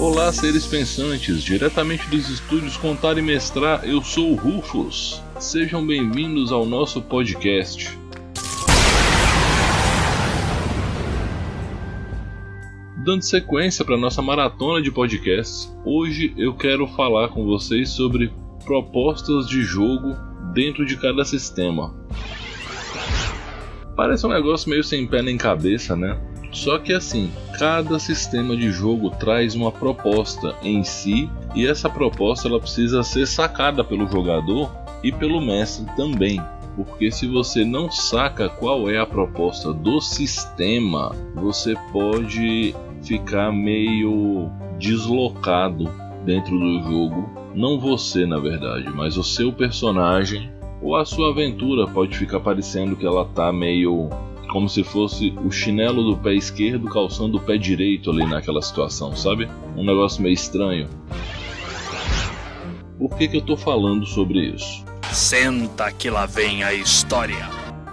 Olá, seres pensantes, diretamente dos estúdios Contar e Mestrar, eu sou o Rufus. Sejam bem-vindos ao nosso podcast. Dando sequência para nossa maratona de podcasts, hoje eu quero falar com vocês sobre propostas de jogo dentro de cada sistema. Parece um negócio meio sem pé nem cabeça, né? Só que assim, cada sistema de jogo traz uma proposta em si e essa proposta ela precisa ser sacada pelo jogador e pelo mestre também. Porque se você não saca qual é a proposta do sistema, você pode ficar meio deslocado dentro do jogo. Não você, na verdade, mas o seu personagem ou a sua aventura pode ficar parecendo que ela tá meio como se fosse o chinelo do pé esquerdo calçando o pé direito ali naquela situação, sabe? Um negócio meio estranho. Por que, que eu tô falando sobre isso? Senta que lá vem a história.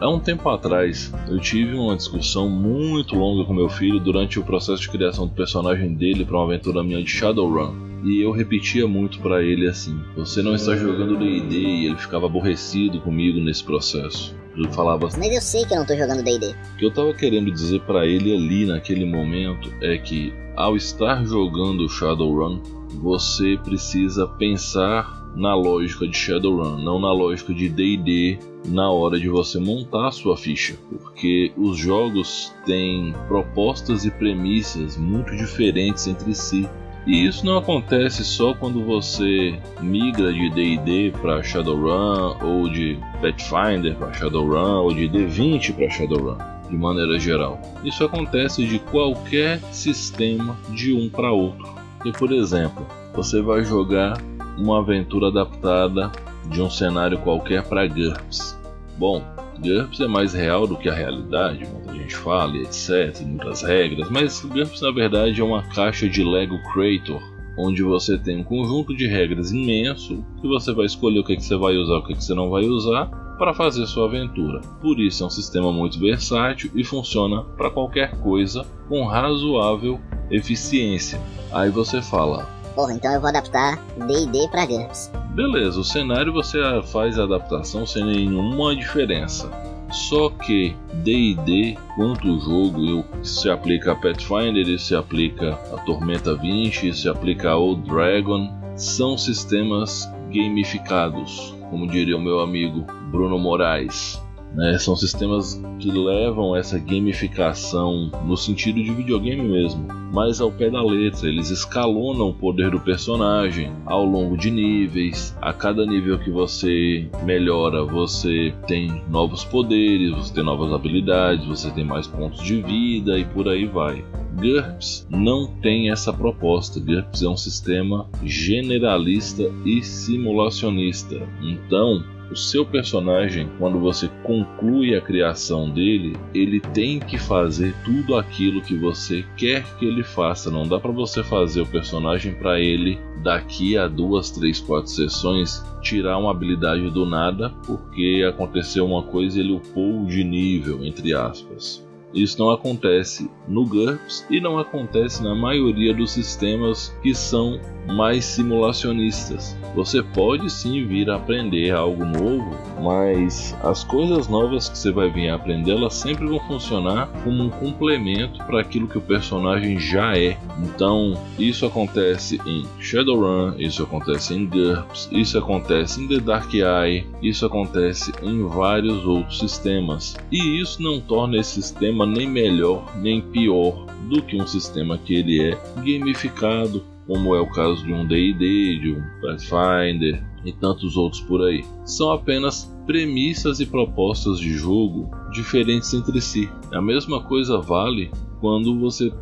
Há um tempo atrás, eu tive uma discussão muito longa com meu filho durante o processo de criação do personagem dele para uma aventura minha de Shadowrun. E eu repetia muito para ele assim: Você não está jogando DD, e ele ficava aborrecido comigo nesse processo. Eu falava assim, Mas eu sei que eu não tô jogando D&D. O que eu tava querendo dizer para ele ali naquele momento é que ao estar jogando Shadowrun, você precisa pensar na lógica de Shadowrun, não na lógica de D&D na hora de você montar a sua ficha, porque os jogos têm propostas e premissas muito diferentes entre si. E isso não acontece só quando você migra de D&D para Shadowrun ou de Pathfinder para Shadowrun ou de D20 para Shadowrun, de maneira geral. Isso acontece de qualquer sistema de um para outro. E por exemplo, você vai jogar uma aventura adaptada de um cenário qualquer para GURPS. Bom, GURPS é mais real do que a realidade, gente fala, etc, muitas regras, mas GURPS na verdade é uma caixa de Lego Creator, onde você tem um conjunto de regras imenso que você vai escolher o que, é que você vai usar, o que, é que você não vai usar para fazer sua aventura. Por isso é um sistema muito versátil e funciona para qualquer coisa com razoável eficiência. Aí você fala, Porra, então eu vou adaptar D&D pra GURPS. Beleza, o cenário você faz a adaptação sem nenhuma diferença. Só que D&D, quanto o jogo, se aplica a Pathfinder, se aplica a Tormenta 20, isso se aplica a Old Dragon, são sistemas gamificados, como diria o meu amigo Bruno Moraes. Né? São sistemas que levam essa gamificação no sentido de videogame mesmo, mas ao pé da letra. Eles escalonam o poder do personagem ao longo de níveis. A cada nível que você melhora, você tem novos poderes, você tem novas habilidades, você tem mais pontos de vida e por aí vai. GURPS não tem essa proposta. GURPS é um sistema generalista e simulacionista. Então, o seu personagem, quando você conclui a criação dele, ele tem que fazer tudo aquilo que você quer que ele faça. Não dá para você fazer o personagem para ele daqui a duas, três, quatro sessões tirar uma habilidade do nada porque aconteceu uma coisa e ele upou de nível, entre aspas. Isso não acontece no GURPS e não acontece na maioria dos sistemas que são mais simulacionistas. Você pode sim vir a aprender algo novo, mas as coisas novas que você vai vir a aprender, elas sempre vão funcionar como um complemento para aquilo que o personagem já é. Então, isso acontece em Shadowrun, isso acontece em GURPS, isso acontece em The Dark Eye, isso acontece em vários outros sistemas. E isso não torna esse sistema nem melhor nem pior do que um sistema que ele é gamificado, como é o caso de um D&D, de um Pathfinder e tantos outros por aí. São apenas premissas e propostas de jogo diferentes entre si. A mesma coisa vale quando você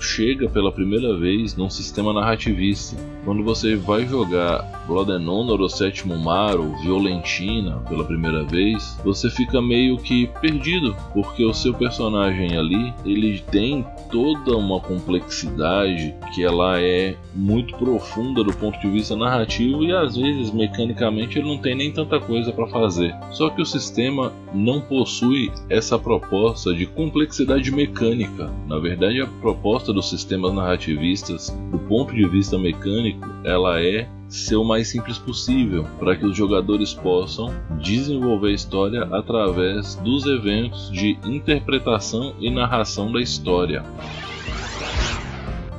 chega pela primeira vez num sistema narrativista. Quando você vai jogar Blood and Honor ou Sétimo Mar ou Violentina pela primeira vez, você fica meio que perdido, porque o seu personagem ali, ele tem toda uma complexidade que ela é muito profunda do ponto de vista narrativo e às vezes mecanicamente ele não tem nem tanta coisa para fazer. Só que o sistema não possui essa proposta de complexidade mecânica. Na verdade, a proposta proposta dos sistemas narrativistas, do ponto de vista mecânico, ela é ser o mais simples possível, para que os jogadores possam desenvolver a história através dos eventos de interpretação e narração da história.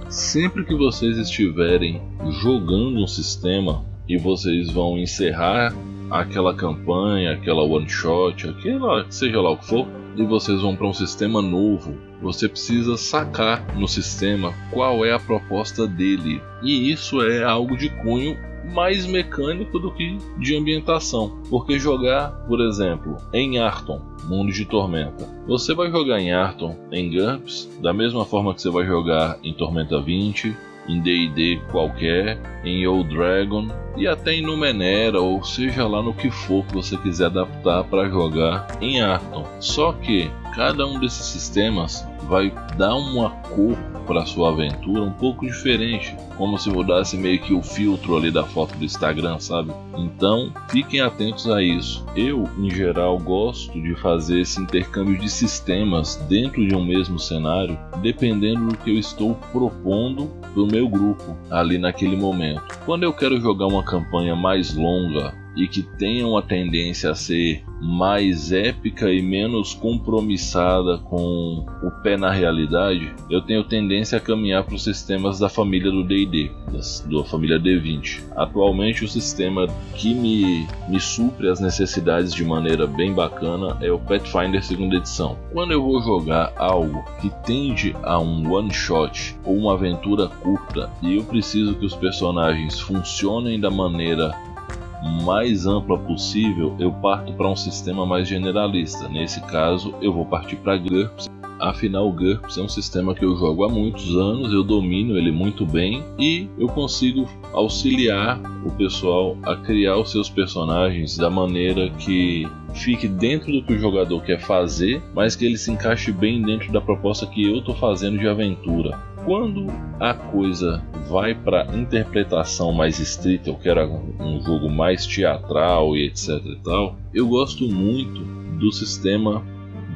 Sempre que vocês estiverem jogando um sistema e vocês vão encerrar aquela campanha, aquela one shot, aquela seja lá o que for, e vocês vão para um sistema novo, você precisa sacar no sistema qual é a proposta dele. E isso é algo de cunho mais mecânico do que de ambientação. Porque jogar, por exemplo, em Arton, Mundo de Tormenta, você vai jogar em Arton, em GURPS, da mesma forma que você vai jogar em Tormenta 20, em D&D qualquer, em Old Dragon e até em Numenera ou seja lá no que for que você quiser adaptar para jogar em Arton. Só que cada um desses sistemas vai dar uma cor para sua aventura um pouco diferente, como se mudasse meio que o filtro ali da foto do Instagram, sabe? Então, fiquem atentos a isso. Eu, em geral, gosto de fazer esse intercâmbio de sistemas dentro de um mesmo cenário, dependendo do que eu estou propondo do meu grupo ali naquele momento. Quando eu quero jogar uma campanha mais longa e que tenha uma tendência a ser mais épica e menos compromissada com o pé na realidade, eu tenho tendência a caminhar para os sistemas da família do D&D, da família D20. Atualmente o sistema que me, me supre as necessidades de maneira bem bacana é o Pathfinder segunda edição. Quando eu vou jogar algo que tende a um one shot ou uma aventura curta e eu preciso que os personagens funcionem da maneira mais ampla possível, eu parto para um sistema mais generalista. Nesse caso, eu vou partir para GURPS. Afinal, o GURPS é um sistema que eu jogo há muitos anos, eu domino ele muito bem e eu consigo auxiliar o pessoal a criar os seus personagens da maneira que fique dentro do que o jogador quer fazer, mas que ele se encaixe bem dentro da proposta que eu estou fazendo de aventura. Quando a coisa vai para interpretação mais estrita, eu quero um jogo mais teatral e etc e tal, eu gosto muito do sistema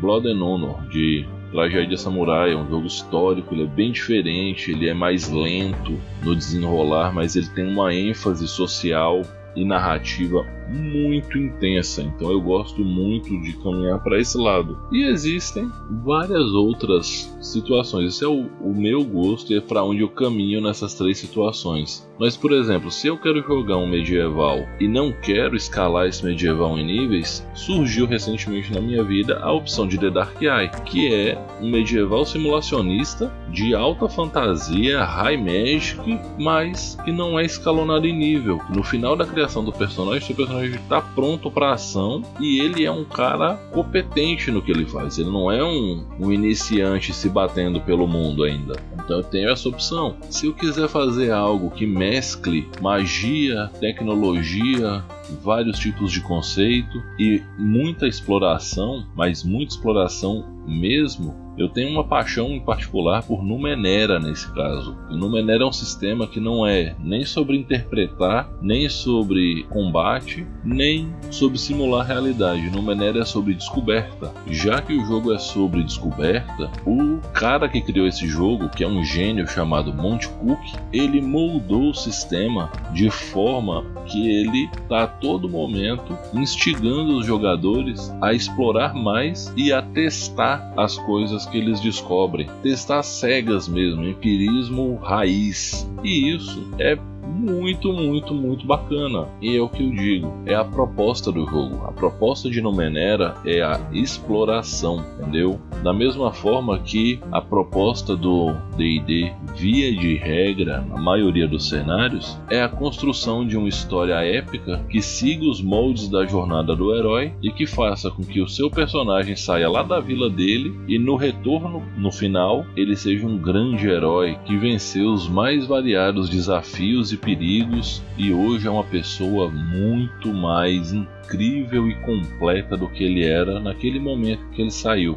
Blood and Honor de Tragédia Samurai, é um jogo histórico, ele é bem diferente, ele é mais lento no desenrolar, mas ele tem uma ênfase social e narrativa muito intensa. Então eu gosto muito de caminhar para esse lado. E existem várias outras situações. Esse é o, o meu gosto e é para onde eu caminho nessas três situações. Mas, por exemplo, se eu quero jogar um medieval e não quero escalar esse medieval em níveis, surgiu recentemente na minha vida a opção de The Dark Eye, que é um medieval simulacionista de alta fantasia, high magic, mas que não é escalonado em nível. No final da criação do personagem, seu personagem está pronto para ação e ele é um cara competente no que ele faz. Ele não é um, um iniciante se batendo pelo mundo ainda. Então eu tenho essa opção. Se eu quiser fazer algo que mescle magia, tecnologia, vários tipos de conceito e muita exploração, mas muita exploração mesmo, eu tenho uma paixão em particular por Numenera nesse caso. O Numenera é um sistema que não é nem sobre interpretar, nem sobre combate, nem sobre simular realidade. Numenera é sobre descoberta. Já que o jogo é sobre descoberta, o cara que criou esse jogo, que é um gênio chamado Monte Cook, ele moldou o sistema de forma que ele a todo momento instigando os jogadores a explorar mais e a testar as coisas que eles descobrem. Testar cegas mesmo, empirismo raiz. E isso é muito, muito, muito bacana. E é o que eu digo, é a proposta do jogo. A proposta de Numenera é a exploração, entendeu? Da mesma forma que a proposta do D&D, via de regra, na maioria dos cenários, é a construção de uma história épica que siga os moldes da jornada do herói e que faça com que o seu personagem saia lá da vila dele e no retorno, no final, ele seja um grande herói que venceu os mais variados desafios e perigos e hoje é uma pessoa muito mais incrível e completa do que ele era naquele momento que ele saiu.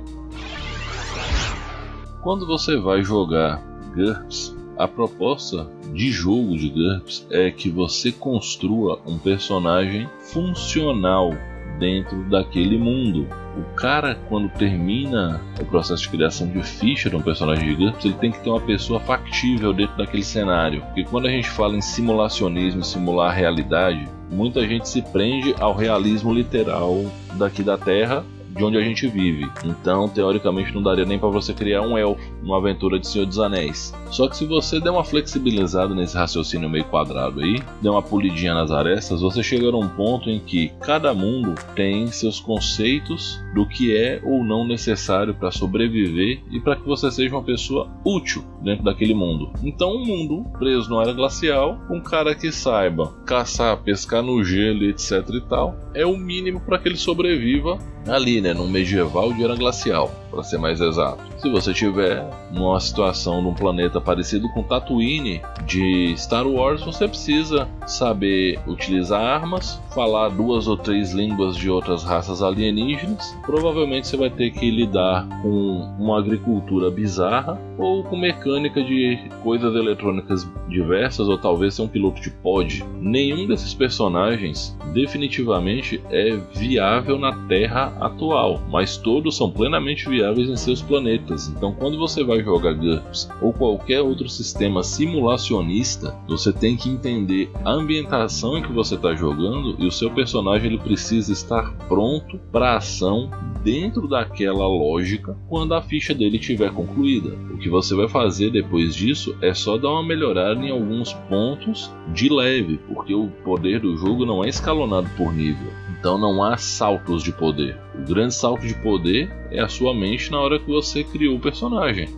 Quando você vai jogar GURPS, a proposta de jogo de GURPS é que você construa um personagem funcional dentro daquele mundo. O cara, quando termina o processo de criação de ficha de um personagem de GURPS, ele tem que ter uma pessoa factível dentro daquele cenário. Porque quando a gente fala em simulacionismo, simular a realidade, muita gente se prende ao realismo literal daqui da Terra de onde a gente vive. Então, teoricamente, não daria nem para você criar um elfo numa aventura de Senhor dos Anéis. Só que se você der uma flexibilizada nesse raciocínio meio quadrado aí, der uma polidinha nas arestas, você chega a um ponto em que cada mundo tem seus conceitos do que é ou não necessário para sobreviver e para que você seja uma pessoa útil dentro daquele mundo. Então, um mundo preso numa era glacial, um cara que saiba caçar, pescar no gelo, etc e tal, é o mínimo para que ele sobreviva ali, né, no medieval de era glacial, para ser mais exato. Se você tiver numa situação num planeta parecido com Tatooine de Star Wars, você precisa saber utilizar armas, falar duas ou três línguas de outras raças alienígenas. Provavelmente você vai ter que lidar com uma agricultura bizarra ou com mecânica de coisas eletrônicas diversas, ou talvez ser um piloto de pod. Nenhum desses personagens definitivamente é viável na Terra atual, mas todos são plenamente viáveis em seus planetas. Então, quando você vai jogar GURPS ou qualquer outro sistema simulacionista, você tem que entender a ambientação em que você está jogando e o seu personagem ele precisa estar pronto para ação dentro daquela lógica quando a ficha dele estiver concluída. O que você vai fazer depois disso é só dar uma melhorada em alguns pontos de leve, porque o poder do jogo não é escalonado por nível. Então não há saltos de poder. O grande salto de poder é a sua mente na hora que você criou o personagem.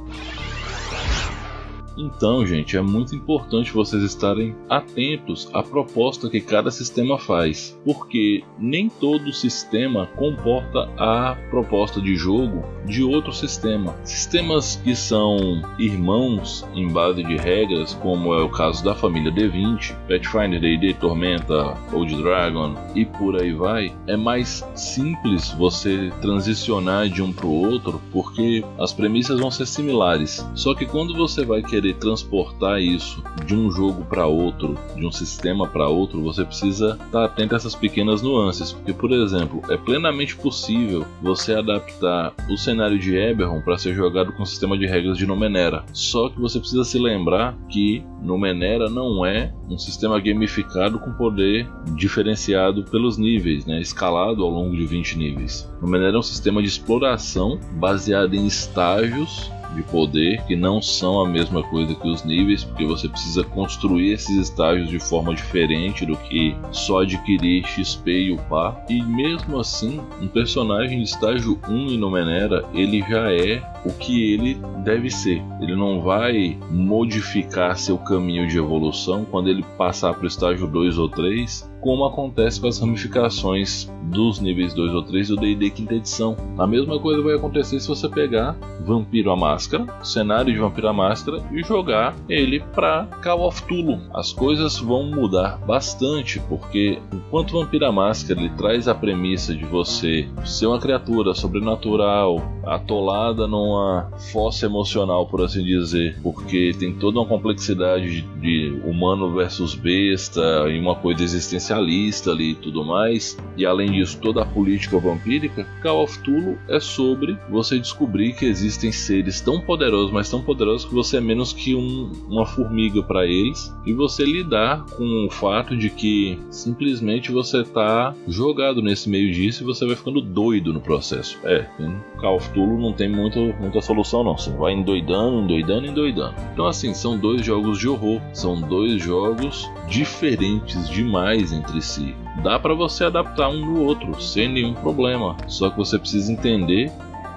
Então, gente, é muito importante vocês estarem atentos à proposta que cada sistema faz, porque nem todo sistema comporta a proposta de jogo de outro sistema. Sistemas que são irmãos em base de regras, como é o caso da família D20, Pathfinder, D&D, Tormenta, Old Dragon e por aí vai, é mais simples você transicionar de um para o outro, porque as premissas vão ser similares. Só que quando você vai querer querer transportar isso de um jogo para outro, de um sistema para outro, você precisa estar atento a essas pequenas nuances. Porque, por exemplo, é plenamente possível você adaptar o cenário de Eberron para ser jogado com o sistema de regras de Numenera. Só que você precisa se lembrar que Numenera não é um sistema gamificado com poder diferenciado pelos níveis, né, escalado ao longo de 20 níveis. Numenera é um sistema de exploração baseado em estágios de poder que não são a mesma coisa que os níveis, porque você precisa construir esses estágios de forma diferente do que só adquirir XP e upar. E mesmo assim, um personagem de estágio 1 em Numenera, ele já é o que ele deve ser. Ele não vai modificar seu caminho de evolução quando ele passar para o estágio 2 ou 3, como acontece com as ramificações dos níveis 2 ou 3 do D&D quinta edição. A mesma coisa vai acontecer se você pegar Vampiro à Máscara, cenário de Vampiro à Máscara e jogar ele para Call of Tulu. As coisas vão mudar bastante, porque enquanto Vampiro à Máscara ele traz a premissa de você ser uma criatura sobrenatural, atolada numa fossa emocional, por assim dizer, porque tem toda uma complexidade de humano versus besta e uma coisa existencial socialista ali e tudo mais, e além disso toda a política vampírica, Call of Cthulhu é sobre você descobrir que existem seres tão poderosos, mas tão poderosos que você é menos que um, uma formiga para eles, e você lidar com o fato de que simplesmente você está jogado nesse meio disso e você vai ficando doido no processo. É, em Call of Cthulhu não tem muito, muita solução não, você vai endoidando, endoidando, endoidando. Então assim, são dois jogos de horror, são dois jogos diferentes demais entre si. Dá para você adaptar um no outro sem nenhum problema. Só que você precisa entender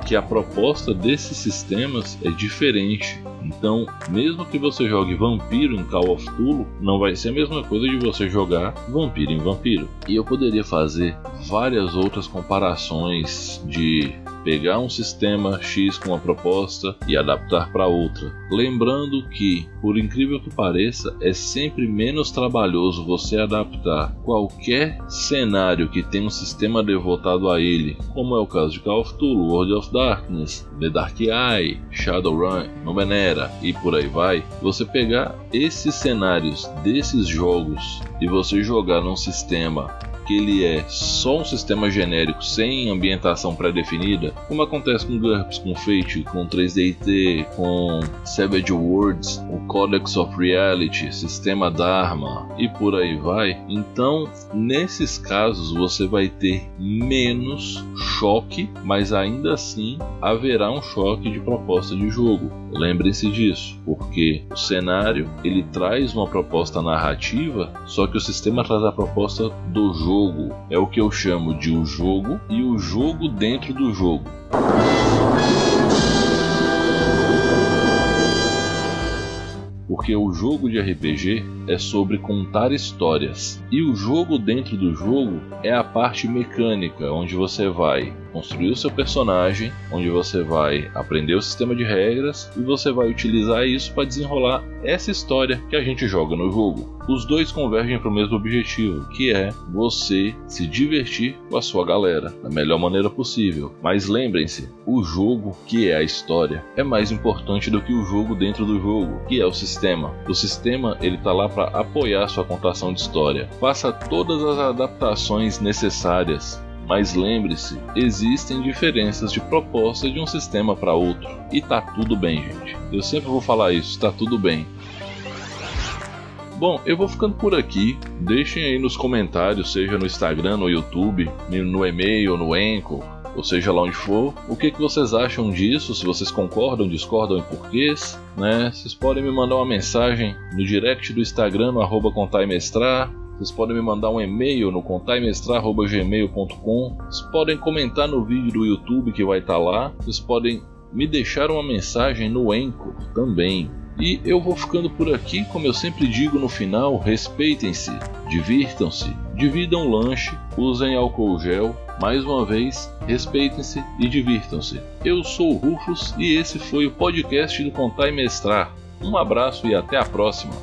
que a proposta desses sistemas é diferente. Então, mesmo que você jogue Vampiro em Call of Cthulhu, não vai ser a mesma coisa de você jogar Vampiro em Vampiro. E eu poderia fazer várias outras comparações de pegar um sistema X com uma proposta e adaptar para outra. Lembrando que, por incrível que pareça, é sempre menos trabalhoso você adaptar qualquer cenário que tem um sistema devotado a ele, como é o caso de Call of Cthulhu, World of Darkness, The Dark Eye, Shadowrun, Numenera e por aí vai. Você pegar esses cenários desses jogos e você jogar num sistema que ele é só um sistema genérico sem ambientação pré-definida, como acontece com GURPS, com Fate, com 3DT, com Savage Worlds, o Codex of Reality, Sistema Dharma e por aí vai, então nesses casos você vai ter menos choque, mas ainda assim haverá um choque de proposta de jogo. Lembrem-se disso, porque o cenário ele traz uma proposta narrativa, só que o sistema traz a proposta do jogo. É o que eu chamo de o jogo e o jogo dentro do jogo. porque o jogo de RPG é sobre contar histórias e o jogo dentro do jogo é a parte mecânica, onde você vai construir o seu personagem, onde você vai aprender o sistema de regras e você vai utilizar isso para desenrolar essa história que a gente joga no jogo. Os dois convergem para o mesmo objetivo, que é você se divertir com a sua galera da melhor maneira possível. Mas lembrem-se, o jogo, que é a história, é mais importante do que o jogo dentro do jogo, que é o sistema. O sistema ele tá lá para apoiar sua contação de história. Faça todas as adaptações necessárias mas lembre-se, existem diferenças de proposta de um sistema para outro. E tá tudo bem, gente. Eu sempre vou falar isso, tá tudo bem. Bom, eu vou ficando por aqui. Deixem aí nos comentários, seja no Instagram, no YouTube, no e-mail, no Enco, ou seja lá onde for, o que, que vocês acham disso, se vocês concordam, discordam e porquês, né? Vocês podem me mandar uma mensagem no direct do Instagram, no arroba contaimestrar, vocês podem me mandar um e-mail no contaimestrar.gmail.com. Vocês podem comentar no vídeo do YouTube que vai estar tá lá. Vocês podem me deixar uma mensagem no Anchor também. E eu vou ficando por aqui, como eu sempre digo no final, respeitem-se, divirtam-se, dividam o lanche, usem álcool gel. Mais uma vez, respeitem-se e divirtam-se. Eu sou o Rufus e esse foi o podcast do Contar e Mestrar. Um abraço e até a próxima.